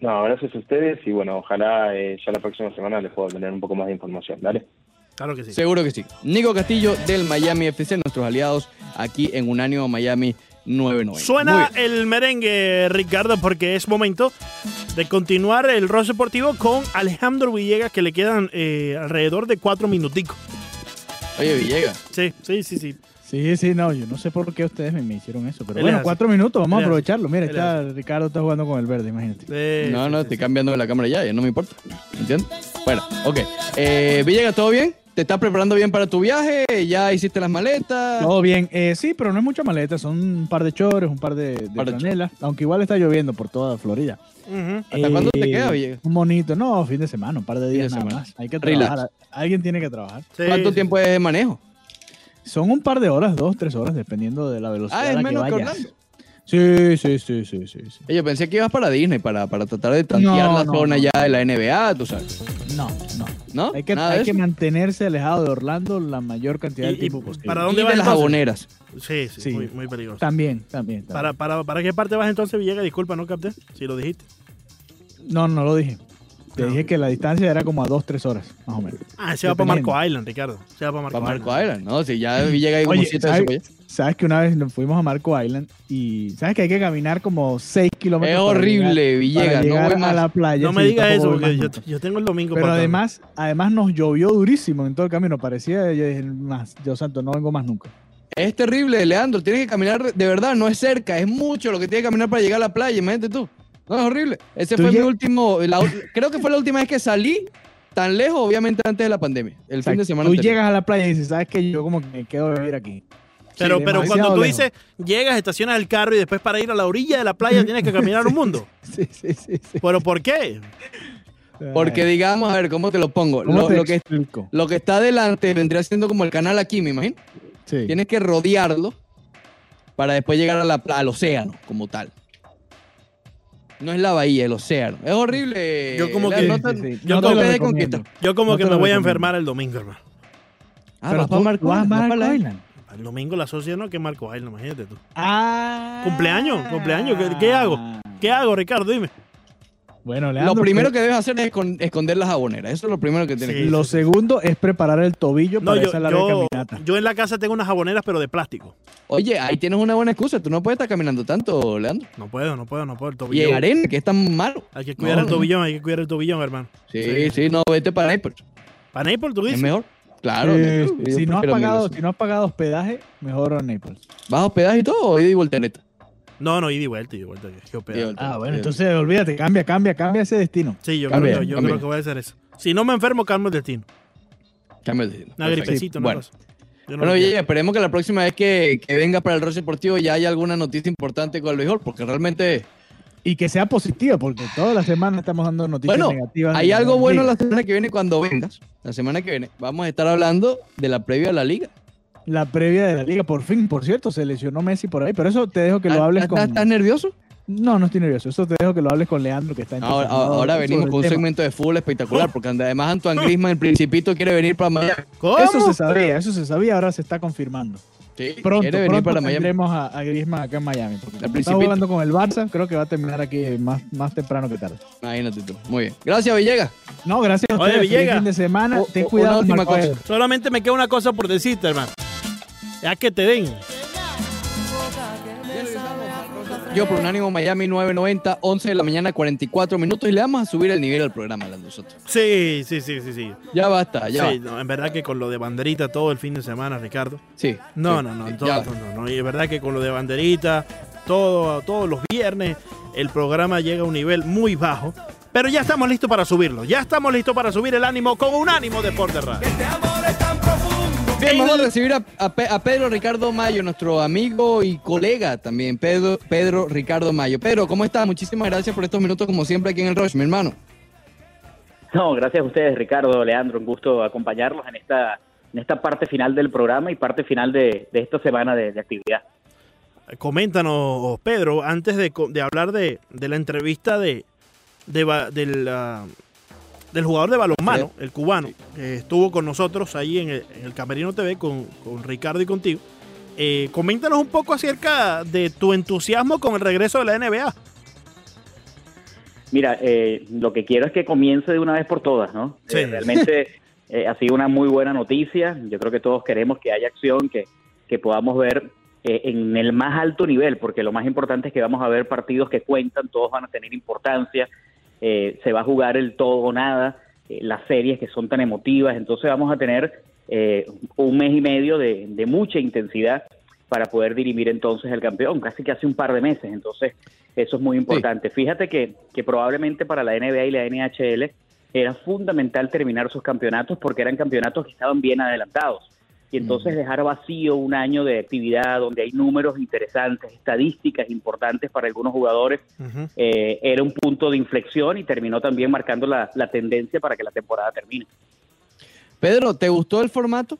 No, gracias a ustedes y bueno, ojalá eh, ya la próxima semana les pueda tener un poco más de información, ¿vale? Claro que sí. Seguro que sí. Nico Castillo del Miami FC, nuestros aliados aquí en Unánimo Miami 990. Muy Suena el merengue, Ricardo, porque es momento de continuar el rol deportivo con Alejandro Villegas, que le quedan eh, alrededor de cuatro minuticos. Oye, Villegas. Sí, sí, sí, sí. Sí, sí, no, yo no sé por qué ustedes me, me hicieron eso, pero Él bueno, cuatro minutos, vamos Él a aprovecharlo. Mira, está, Ricardo está jugando con el verde, imagínate. No, sí, no, sí, estoy sí. cambiando la cámara ya, ya no me importa. ¿Entiendes? Bueno, ok. Eh, Villegas, ¿todo bien? ¿Te estás preparando bien para tu viaje? ¿Ya hiciste las maletas? Todo bien, eh, sí, pero no es mucha maleta, son un par de chores, un par de, de Par de franelas, aunque igual está lloviendo por toda Florida. ¿Hasta cuándo te queda, Villegas? Un monito, no, fin de semana, un par de días de nada más. Hay que Relax. trabajar, alguien tiene que trabajar. Sí, ¿Cuánto sí, tiempo es de manejo? Son un par de horas, dos, tres horas, dependiendo de la velocidad Ah, a es la menos que vayas. Orlando. Sí, sí, sí, sí, sí, sí. Oye, pensé que ibas para Disney para, para tratar de tantear No, la no, zona no. ya de la NBA, tú sabes. No, no. ¿No? Hay que, Nada de hay que eso. mantenerse alejado de Orlando la mayor cantidad ¿Y- de tiempo posible. para Y dónde de vas las entonces? jaboneras. Sí, sí, Sí. Muy, muy peligroso. También, también. también. ¿Para, para, ¿Para qué parte vas entonces, Villegas? Disculpa, no capté, si lo dijiste. No, no lo dije. Te dije que la distancia era como a dos, tres horas, más o menos. Ah, se va para. Marco Island, Ricardo. Se va para Marco, Para Marco Island. Island, ¿no? Si ya llega ahí como Oye, siete de ¿sabes, sabes que una vez nos fuimos a Marco Island y sabes que hay que caminar como seis kilómetros? Es para horrible, llegar- Villegas, para no llegar voy a más. la playa. No me digas eso, porque yo, yo tengo el domingo Pero para además, además nos llovió durísimo en todo el camino. Parecía, yo dije, más, Dios santo, no vengo más nunca. Es terrible, Leandro. Tienes que caminar, de verdad, no es cerca, es mucho lo que tienes que caminar para llegar a la playa, imagínate tú. No, es horrible. Ese fue mi último, la- creo que fue la última vez que salí tan lejos, obviamente antes de la pandemia. El O sea, fin de semana. tú anterior. llegas a la playa y dices, ¿sabes qué? Yo como que me quedo a vivir aquí. Pero, Sí, pero cuando tú lejos. dices, llegas, estacionas el carro y después para ir a la orilla de la playa (laughs) tienes que caminar un mundo. (laughs) Sí, sí, sí. sí. ¿Pero por qué? Porque digamos, a ver, ¿cómo te lo pongo? ¿cómo Lo, te lo que, lo que está adelante vendría siendo como el canal aquí, me imagino. Sí. Tienes que rodearlo para después llegar a la, pla- al océano como tal. No es la bahía, el océano. Es horrible. Yo como que- no te- Sí, yo no como te. Yo como No que me voy a enfermar el domingo, hermano. Ah, Pero tú Marco vas Marco para la- Island. El domingo la sociedad no que Marco Island, imagínate tú. Ah. Cumpleaños, cumpleaños, ¿qué- qué hago? ¿Qué hago, Ricardo? Dime. Bueno, Leandro, Lo primero que debes hacer es escon- esconder las jaboneras. Eso es lo primero que tienes Sí. que Lo hacer. segundo es preparar el tobillo No, para yo, esa larga yo, caminata. yo en la casa tengo unas jaboneras, pero de plástico. Oye, ahí tienes una buena excusa. Tú no puedes estar caminando tanto, Leandro. No puedo, no puedo, no puedo. El Y en arena, que es tan malo. Hay que cuidar No, el tobillón, hay que cuidar el tobillón, hermano. Sí, sí, no, vete para Naples. ¿Para Naples, tú Es dices? mejor. Claro. Eh, si, no has pagado, si no has pagado hospedaje, mejor a Naples. ¿Vas a hospedaje y todo o ida y voltereta? No, no, ida y vuelta, ida y vuelta. que- que hospedar. Ida y Ah, bueno, Sí. entonces olvídate, cambia, cambia, cambia ese destino. Sí, yo, Cambia, creo, yo cambia. creo que voy a hacer eso. Si no me enfermo, calmo el destino. Cambio de destino. Una Perfecto. gripecita, una Bueno, cosa. Yo no bueno esperemos que la próxima vez que, que venga para el Roche Deportivo ya haya alguna noticia importante con el béisbol, porque realmente, Y que sea positiva, porque toda la semana estamos dando noticias bueno, negativas. hay de algo bueno la semana que viene cuando vengas. La semana que viene vamos a estar hablando de la previa de la liga. La previa de la liga, por fin, por cierto, se lesionó Messi por ahí, pero eso te dejo que lo hables ¿Estás, con... estás nervioso? No, no estoy nervioso, eso te dejo que lo hables con Leandro, que está Ahora, entusiasmado ahora sobre venimos con un tema. segmento de fútbol espectacular, porque además Antoine Griezmann, el principito, quiere venir para Miami. ¿Cómo? Eso se sabía, eso se sabía, ahora se está confirmando. Sí, Pronto, quiere venir pronto para Miami. tendremos a, a Griezmann acá en Miami. Porque Principito. jugando con el Barça, creo que va a terminar aquí más, más temprano que tarde. Imagínate tú. Muy bien. Gracias, Villegas. No, gracias a Oye, ustedes. Feliz Villegas. fin de semana. O- Ten cuidado, una última cosa. Solamente me queda una cosa por decirte, hermano. Ya que te den. Yo por Unánimo Miami 990, 11 de la mañana, 44 minutos. Y le vamos a subir el nivel al programa a nosotros. Sí, sí, sí, sí, sí. Ya basta, ya Sí, va. no, en verdad que con lo de banderita todo el fin de semana, Ricardo. Sí. No, sí, no, no, sí, todo- ya. no, no, no, y es verdad que con lo de banderita, todo, todos los viernes, el programa llega a un nivel muy bajo. Pero ya estamos listos para subirlo. Ya estamos listos para subir el ánimo con un ánimo Deporte Radio. Bien, vamos a recibir a, a Pe- a Pedro Ricardo Mayo, nuestro amigo y colega también, Pedro, Pedro Ricardo Mayo. Pedro, ¿cómo estás? Muchísimas gracias por estos minutos, como siempre, aquí en el Rush, mi hermano. No, gracias a ustedes, Ricardo, Leandro, un gusto acompañarlos en esta, en esta parte final del programa y parte final de, de esta semana de, de actividad. Coméntanos, Pedro, antes de, de hablar de, de la entrevista de, de del, ah, del jugador de balonmano, el cubano, que estuvo con nosotros ahí en el, en el Camerino TV con, con Ricardo y contigo. Eh, coméntanos un poco acerca de tu entusiasmo con el regreso de la NBA. Mira, eh, lo que quiero es que comience de una vez por todas, ¿no? Sí. Eh, realmente (laughs) eh, ha sido una muy buena noticia. Yo creo que todos queremos que haya acción, que, que podamos ver eh, en el más alto nivel, porque lo más importante es que vamos a ver partidos que cuentan, todos van a tener importancia, eh, se va a jugar el todo o nada, eh, las series que son tan emotivas, entonces vamos a tener eh, un mes y medio de, de mucha intensidad para poder dirimir entonces el campeón, casi que hace un par de meses, entonces eso es muy importante. Fíjate que, que probablemente para la NBA y la NHL era fundamental terminar sus campeonatos porque eran campeonatos que estaban bien adelantados. Y entonces dejar vacío un año de actividad donde hay números interesantes, estadísticas importantes para algunos jugadores, eh, era un punto de inflexión y terminó también marcando la, la tendencia para que la temporada termine. Pedro, ¿te gustó el formato?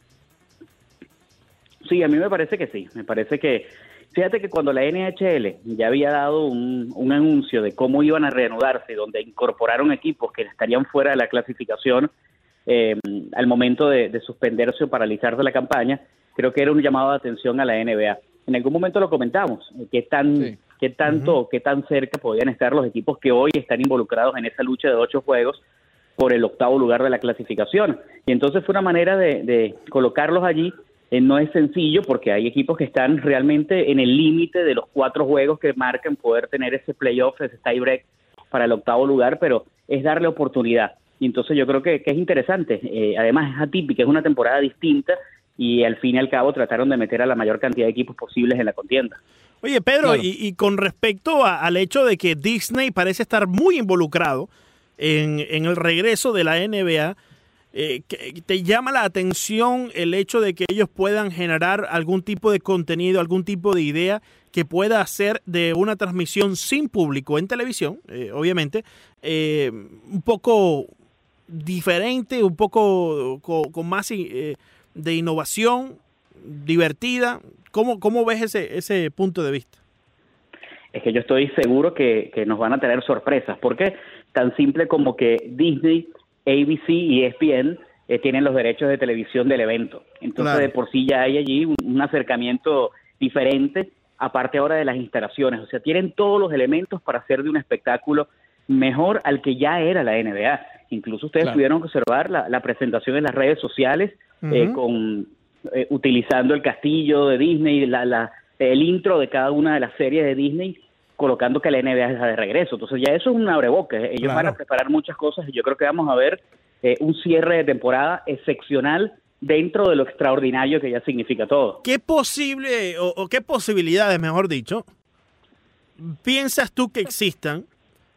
Sí, a mí me parece que sí. Me parece que, fíjate que cuando la NHL ya había dado un, un anuncio de cómo iban a reanudarse, donde incorporaron equipos que estarían fuera de la clasificación eh, al momento de, de suspenderse o paralizarse la campaña, creo que era un llamado de atención a la NBA. En algún momento lo comentamos, eh, qué tan, Sí. qué tanto, qué tan cerca podían estar los equipos que hoy están involucrados en esa lucha de ocho juegos por el octavo lugar de la clasificación. Y entonces fue una manera de, de colocarlos allí. Eh, no es sencillo porque hay equipos que están realmente en el límite de los cuatro juegos que marcan poder tener ese playoff, ese tiebreak para el octavo lugar, pero es darle oportunidad. Y entonces yo creo que, que es interesante. Eh, además es atípica, es una temporada distinta y al fin y al cabo trataron de meter a la mayor cantidad de equipos posibles en la contienda. Oye, Pedro, Claro. y, y con respecto a- al hecho de que Disney parece estar muy involucrado en, en el regreso de la NBA, eh, ¿te llama la atención el hecho de que ellos puedan generar algún tipo de contenido, algún tipo de idea que pueda hacer de una transmisión sin público en televisión, eh, obviamente, eh, un poco diferente, un poco co- con, más eh, de innovación, divertida? ¿Cómo, cómo ves ese, ese punto de vista? es que yo estoy seguro que, que nos van a tener sorpresas. ¿Por qué? Tan simple como que Disney, ABC y ESPN eh, tienen los derechos de televisión del evento. Entonces, Claro. de por sí ya hay allí un, un acercamiento diferente, aparte ahora de las instalaciones. O sea, tienen todos los elementos para hacer de un espectáculo mejor al que ya era la NBA. Incluso ustedes Claro. pudieron observar la, la presentación en las redes sociales eh, con eh, utilizando el castillo de Disney, la, la, el intro de cada una de las series de Disney, colocando que la NBA está de regreso. Entonces ya eso es un abreboca. Ellos Claro. van a preparar muchas cosas y yo creo que vamos a ver eh, un cierre de temporada excepcional dentro de lo extraordinario que ya significa todo. ¿Qué posible o, o qué posibilidades, mejor dicho, piensas tú que existan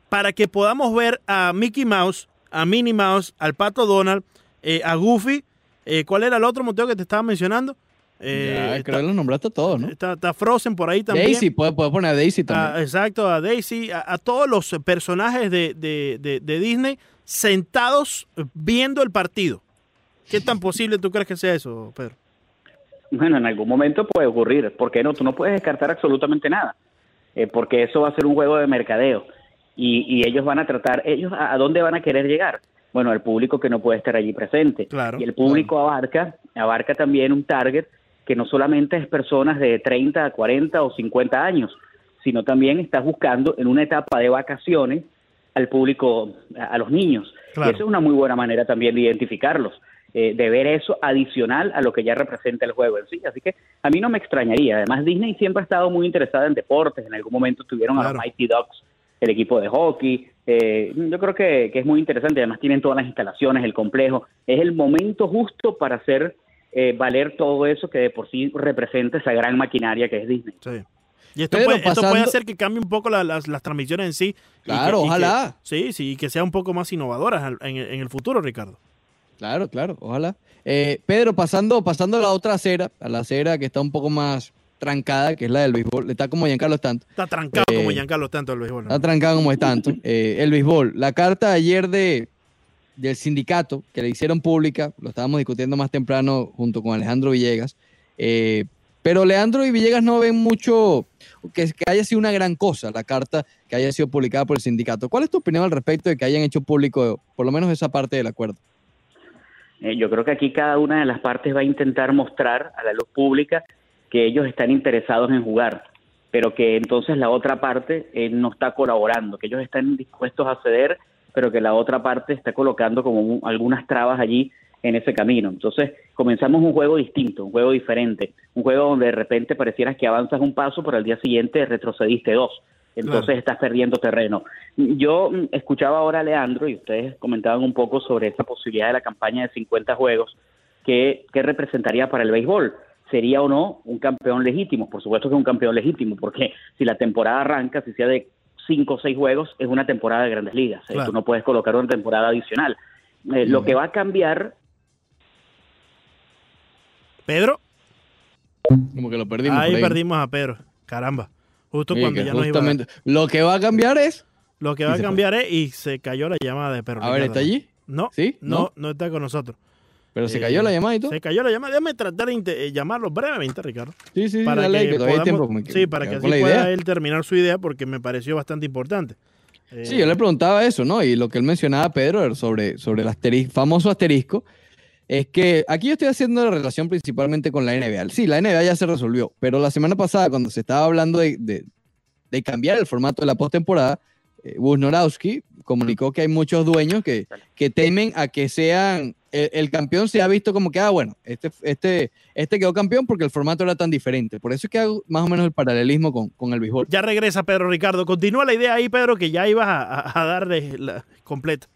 para que podamos ver a Mickey Mouse, a Minnie Mouse, al Pato Donald, eh, a Goofy Eh, ¿Cuál era el otro monteo que te estaba mencionando? Eh, Ya, está, creo que los nombraste todos, ¿no? está- está Frozen por ahí también. Daisy, puedes puede poner a Daisy Ah, también. exacto, a Daisy, a, a todos los personajes de, de- de- de Disney sentados viendo el partido. ¿Qué tan posible tú crees que sea eso, Pedro? Bueno, en algún momento puede ocurrir. ¿Por qué no? Tú no puedes descartar absolutamente nada. Eh, porque eso va a ser un juego de mercadeo. Y, y ellos van a tratar, ellos a, a dónde van a querer llegar. Bueno, al público que no puede estar allí presente. Claro, y el público abarca, abarca también un target que no solamente es personas de 30, 40 o 50 años, sino también estás buscando en una etapa de vacaciones al público, a, a los niños. Claro. Y eso es una muy buena manera también de identificarlos, eh, de ver eso adicional a lo que ya representa el juego en sí. Así que a mí no me extrañaría. Además, Disney siempre ha estado muy interesada en deportes. En algún momento tuvieron a los Mighty Ducks, el equipo de hockey. Eh, yo creo que, que es muy interesante. Además, tienen todas las instalaciones, el complejo. Es el momento justo para hacer eh, valer todo eso que de por sí representa esa gran maquinaria que es Disney. Sí. Y esto, puede, esto puede hacer que cambie un poco la- las, las transmisiones en sí. y Claro, que- y que- ojalá. sí, sí, y que sea un poco más innovadoras en, el- en el futuro, Ricardo. Claro, claro, ojalá. Eh, Pedro, pasando, pasando a la otra acera, a la acera que está un poco más trancada, que es la del béisbol, está como Giancarlo Stanton, Está trancado Eh, como Giancarlo tanto el béisbol. ¿no? está trancada como Stanton. (laughs) Eh, el béisbol, la carta ayer de, del sindicato que le hicieron pública, lo estábamos discutiendo más temprano junto con Alejandro Villegas, eh, pero Leandro y Villegas no ven mucho que, que haya sido una gran cosa la carta que haya sido publicada por el sindicato. ¿Cuál es tu opinión al respecto de que hayan hecho público por lo menos esa parte del acuerdo? Eh, yo creo que aquí cada una de las partes va a intentar mostrar a la luz pública que ellos están interesados en jugar, pero que entonces la otra parte eh, no está colaborando, que ellos están dispuestos a ceder, pero que la otra parte está colocando como un- algunas trabas allí en ese camino. Entonces comenzamos un juego distinto, un juego diferente, un juego donde de repente parecieras que avanzas un paso, pero al día siguiente retrocediste dos. Entonces Claro. estás perdiendo terreno. Yo mm, escuchaba ahora a Leandro y ustedes comentaban un poco sobre esa posibilidad de la campaña de 50 juegos que, que representaría para el béisbol. ¿Sería o no un campeón legítimo? Por supuesto que es un campeón legítimo, porque si la temporada arranca, si sea de cinco o seis juegos, es una temporada de grandes ligas. Eh, Claro. Tú no puedes colocar una temporada adicional. Eh, Lo que va a cambiar Pedro, Como que lo perdimos. ahí por perdimos a Pedro. Caramba. Justo Sí, cuando ya nos iba a Lo que va a cambiar es. Lo que va a fue. cambiar es y se cayó la llamada de Pedro. A ver. ¿está allí? No, ¿Sí? no, ¿No? no está con nosotros. Pero se Eh, cayó la llamada y todo. Se cayó la llamada. Déjame tratar de eh, llamarlo brevemente, Ricardo. Sí, sí, sí, para dale que, podamos- tiempo. sí, para que así pueda idea. él terminar su idea porque me pareció bastante importante. Eh, Sí, yo le preguntaba eso, ¿no? Y lo que él mencionaba, Pedro, sobre, sobre el asterisco, famoso asterisco, es que aquí yo estoy haciendo la relación principalmente con la NBA. Sí, la NBA ya se resolvió, pero la semana pasada, cuando se estaba hablando de, de- de cambiar el formato de la postemporada, eh, comunicó que hay muchos dueños que, que temen a que sean, el, el campeón se ha visto como que, ah, bueno, este, este, este quedó campeón porque el formato era tan diferente. Por eso es que hago más o menos el paralelismo con, con el béisbol. Ya regresa Pedro Ricardo. Continúa la idea ahí, Pedro, que ya ibas a, a- a darle la completa.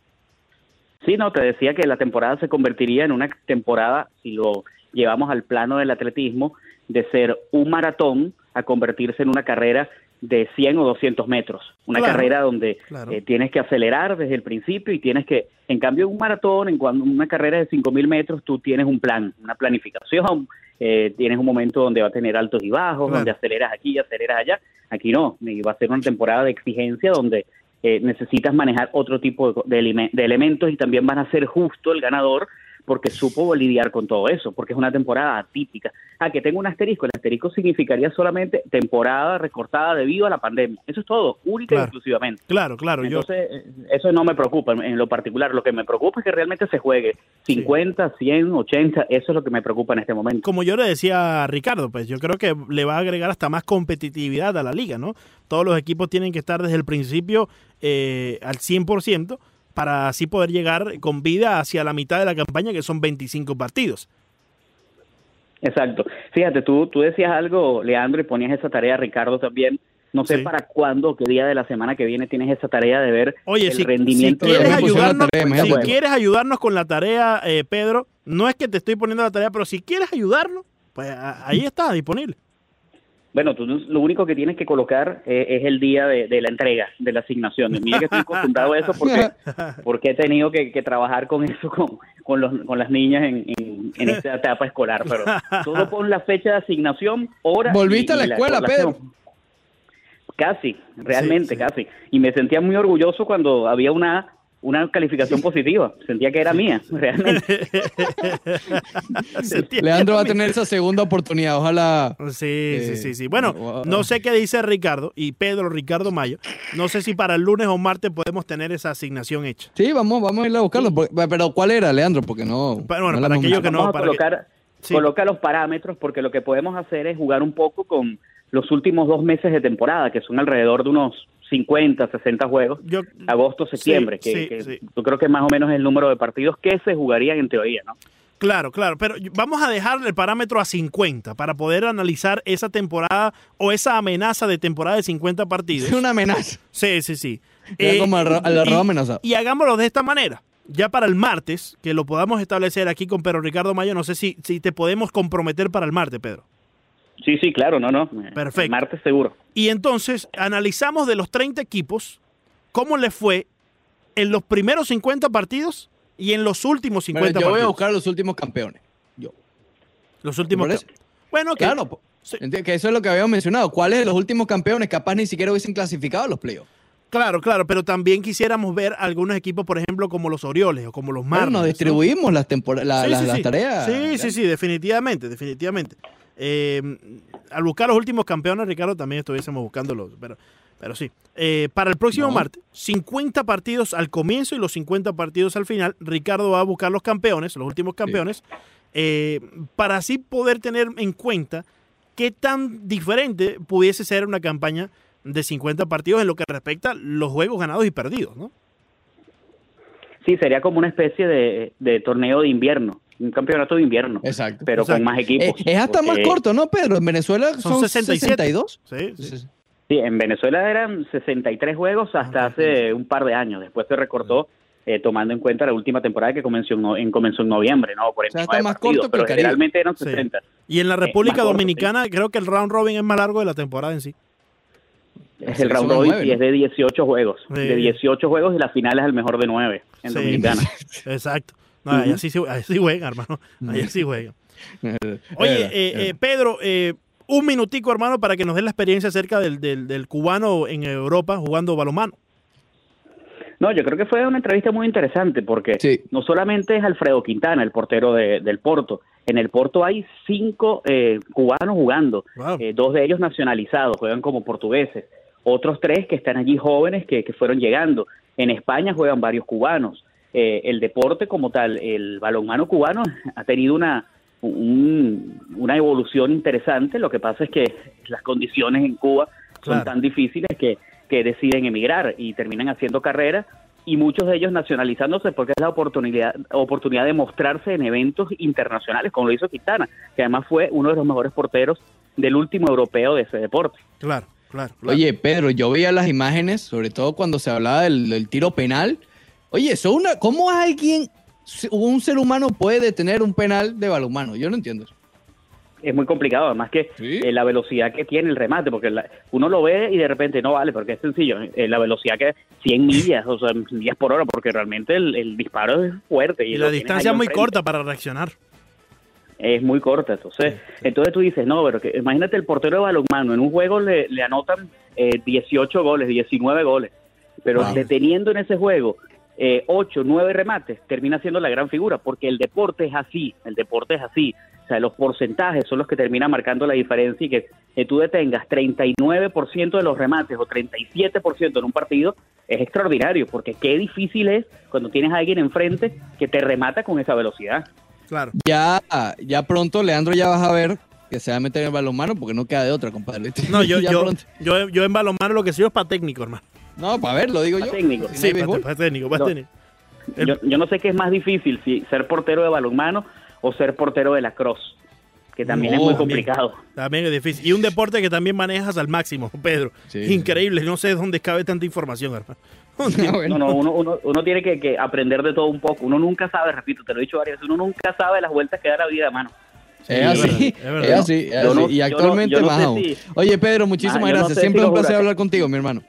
Sí, no, te decía que la temporada se convertiría en una temporada, si lo llevamos al plano del atletismo, de ser un maratón a convertirse en una carrera de 100 o 200 metros. Una Claro, carrera donde claro. eh, tienes que acelerar desde el principio y tienes que, en cambio, un maratón, en cuando una carrera de 5.000 metros, tú tienes un plan, una planificación, eh, tienes un momento donde va a tener altos y bajos, Claro. donde aceleras aquí y aceleras allá. Aquí no, y va a ser una temporada de exigencia donde eh, necesitas manejar otro tipo de, de elementos y también van a ser justo el ganador porque supo lidiar con todo eso, porque es una temporada atípica. Ah, que tengo un asterisco, el asterisco significaría solamente temporada recortada debido a la pandemia. Eso es todo, única y Claro. exclusivamente. Claro, claro. Yo, Entonces, eh, eso no me preocupa en, lo particular. Lo que me preocupa es que realmente se juegue 50, 100, 80. Eso es lo que me preocupa en este momento. como yo le decía a Ricardo, pues yo creo que le va a agregar hasta más competitividad a la liga, ¿no? Todos los equipos tienen que estar desde el principio eh, al 100% para así poder llegar con vida hacia la mitad de la campaña, que son 25 partidos. Exacto. Fíjate, tú, tú decías algo, Leandro, y ponías esa tarea, Ricardo, también. No sé Sí. para cuándo, qué día de la semana que viene tienes esa tarea de ver Oye, el si, rendimiento si quieres ayudarnos, tarea, si quieres ayudarnos con la tarea, eh, Pedro, no es que te estoy poniendo la tarea, pero si quieres ayudarnos, pues ahí está, disponible. Bueno, tú lo único que tienes que colocar eh, es el día de, de la entrega, de la asignación. Mira que estoy acostumbrado a eso porque, (laughs) porque he tenido que, que trabajar con eso, con, con, los, con las niñas en, en- en esta etapa escolar, pero solo pon la fecha de asignación, hora. ¿Volviste y- a la escuela. Pedro? Casi, realmente, Sí, sí. casi. Y me sentía muy orgulloso cuando había una una calificación positiva. Sentía que era mía, realmente. Leandro va a tener esa segunda oportunidad. Ojalá. Sí, Eh, sí, sí, sí. Bueno, wow. no sé qué dice Ricardo y Pedro Ricardo Mayo. No sé si para el lunes o martes podemos tener esa asignación hecha. Sí, vamos, vamos a ir a buscarlo. Pero ¿cuál era, Leandro? Porque no. Pero bueno, no para aquellos que no- Vamos a para colocar, Sí. coloca los parámetros porque lo que podemos hacer es jugar un poco con los últimos dos meses de temporada, que son alrededor de unos 50, 60 juegos, Yo, agosto, septiembre, Sí, que, sí, que sí. yo creo que más o menos es el número de partidos que se jugarían en teoría, ¿no? Claro, claro, pero vamos a dejar el parámetro a 50 para poder analizar esa temporada o esa amenaza de temporada de 50 partidos. Es una amenaza. Sí, sí, sí. Como ro- al y-. Y hagámoslo de esta manera. Ya para el martes, que lo podamos establecer aquí con Pedro Ricardo Mayo, no sé si, si te podemos comprometer para el martes, Pedro. Sí, sí, claro, no, no. Perfecto. Martes seguro. Y entonces analizamos de los 30 equipos cómo les fue en los primeros 50 partidos y en los últimos Bueno, 50 yo voy a partidos. buscar los últimos campeones. Yo. Los últimos. ¿Te parece? ca- Bueno. Claro, Sí. que eso es lo que habíamos mencionado. ¿Cuáles de los últimos campeones capaz ni siquiera hubiesen clasificado a los playoffs? Claro, claro, pero también quisiéramos ver algunos equipos, por ejemplo, como los Orioles o como los Bueno, Marlins. nos ¿no? distribuimos las, la- Sí, las, sí, las sí. tareas. Sí, sí, sí, definitivamente, definitivamente. Eh, al buscar los últimos campeones, Ricardo, también estuviésemos buscándolos, pero, pero sí. Eh, para el próximo No. martes, 50 partidos al comienzo y los 50 partidos al final. Ricardo va a buscar los campeones, los últimos campeones, eh, para así poder tener en cuenta qué tan diferente pudiese ser una campaña de 50 partidos en lo que respecta a los juegos ganados y perdidos, ¿no? Sí, sería como una especie de, de torneo de invierno, un campeonato de invierno, Exacto. pero Exacto. con más equipos. Eh, es hasta más corto, ¿no, Pedro? En Venezuela Son son, 67. 62. Sí, sí. Sí, en Venezuela eran 63 juegos hasta Ok. hace un par de años. Después se recortó, eh, tomando en cuenta la última temporada que comenzó en, no- en- comenzó en noviembre, ¿no? Por sea, encima está más partidos, corto que pero Caribe. generalmente eran Sí. 60. Y en la Eh, República corto, Dominicana creo que el round robin es más largo de la temporada en sí. Es el round robin y es de 18 juegos. Sí. De 18 juegos y la final es el mejor de 9 en Sí. Dominicana. (laughs) Exacto. No, así, sí- ahí sí juega, hermano. Ahí sí juega. (laughs) Oye, Eh, eh, Pedro, eh, un minutico, hermano, para que nos den la experiencia acerca del, del- del cubano en Europa jugando balonmano. No, yo creo que fue una entrevista muy interesante porque Sí. no solamente es Alfredo Quintana, el portero de- del Porto. En el Porto hay cinco eh, cubanos jugando, Wow. eh, dos de ellos nacionalizados, juegan como portugueses. Otros tres que están allí jóvenes que, que fueron llegando. En España juegan varios cubanos. Eh, el deporte como tal, el balonmano cubano ha tenido una, un- una evolución interesante. Lo que pasa es que las condiciones en Cuba son Claro. tan difíciles que, que deciden emigrar y terminan haciendo carrera y muchos de ellos nacionalizándose porque es la oportunidad, oportunidad de mostrarse en eventos internacionales, como lo hizo Quintana, que además fue uno de los mejores porteros del último europeo de ese deporte. Claro, claro. claro. Oye, Pedro, yo veía las imágenes, sobre todo cuando se hablaba del, del tiro penal. Oye, eso una, ¿cómo alguien, un ser humano puede detener un penal de balonmano? Yo no entiendo eso. Es muy complicado, además que Sí. eh, la velocidad que tiene el remate, porque la- uno lo ve y de repente no vale, porque es sencillo, eh, la velocidad que 100 millas, o sea, millas por hora, porque realmente el, el disparo es fuerte. Y, la distancia es muy corta para reaccionar. Es muy corta, entonces, entonces tú dices, no, pero que, imagínate el portero de balonmano, en un juego le, le anotan eh, 18 goles, 19 goles, pero Wow. deteniendo en ese juego eh, 8, 9 remates, termina siendo la gran figura, porque el deporte es así, el deporte es así, o sea, los porcentajes son los que terminan marcando la diferencia y que, que tú detengas 39% de los remates o 37% en un partido es extraordinario, porque qué difícil es cuando tienes a alguien enfrente que te remata con esa velocidad. Claro. Ya, ya pronto, Leandro, ya vas a ver que se va a meter en balonmano porque no queda de otra, compadre. No, yo, (laughs) Ya yo, yo, yo en balonmano lo que soy es para técnico, hermano. No, para ver, lo digo yo. técnico. Sí, para, técnico, para No. técnico. El- Yo, yo no sé qué es más difícil, si ser portero de balonmano o ser portero de la cross, que también es muy también. complicado. También es difícil. Y un deporte que también manejas al máximo, Pedro. Sí, Increíble. No sé dónde cabe tanta información, hermano. (laughs) Bueno. No, no, uno, uno, uno tiene que, que aprender de todo un poco. Uno nunca sabe, repito, te lo he dicho varias veces, uno nunca sabe las vueltas que da la vida, mano. Es es así, verdad, es verdad. es así, es Yo así. no- y actualmente no más sé aún. si- Oye, Pedro, muchísimas Ah, gracias. sé Siempre si es un placer hablar contigo, mi hermano.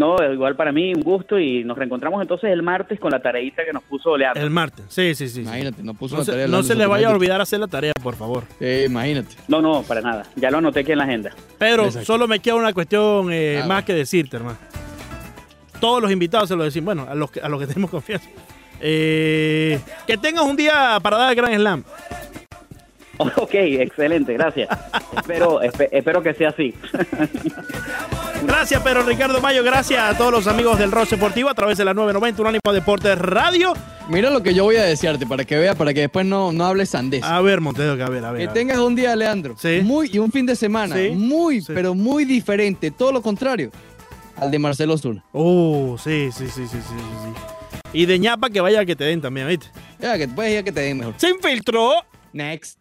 No, igual para mí, un gusto y nos reencontramos entonces el martes con la tareita que nos puso Leandro. El martes. Sí, sí, sí. Imagínate, no puso No la se, tarea. no Leandro se le vaya a olvidar hacer la tarea, por favor. Eh, imagínate. No, no, para nada. Ya lo anoté aquí en la agenda. Pero Exacto. solo me queda una cuestión eh, Ah, más bueno. que decirte, hermano. Todos los invitados se lo decimos, bueno, a los que, a los que tenemos confianza. Eh, que tengas un día para dar el Gran Slam. (laughs) Ok, excelente, gracias. espero, espe- espero que sea así. (laughs) Gracias, Pedro Ricardo Mayo. Gracias a todos los amigos del Roche Deportivo a través de la 990 Unánimo Deportes Radio. Mira lo que yo voy a desearte para que vea, para que después no, no hables sandés. A ver, Montejo, que a ver, a ver. Que a ver. tengas un día, Leandro. Sí. Muy, y un fin de semana. Sí. Muy, Sí. pero muy diferente. Todo lo contrario al de Marcelo Zuna. Uh, sí, sí, sí, sí, sí, sí, sí. Y de ñapa que vaya que te den también, ¿viste? Ya, que después ya que te den mejor. Se infiltró. Next.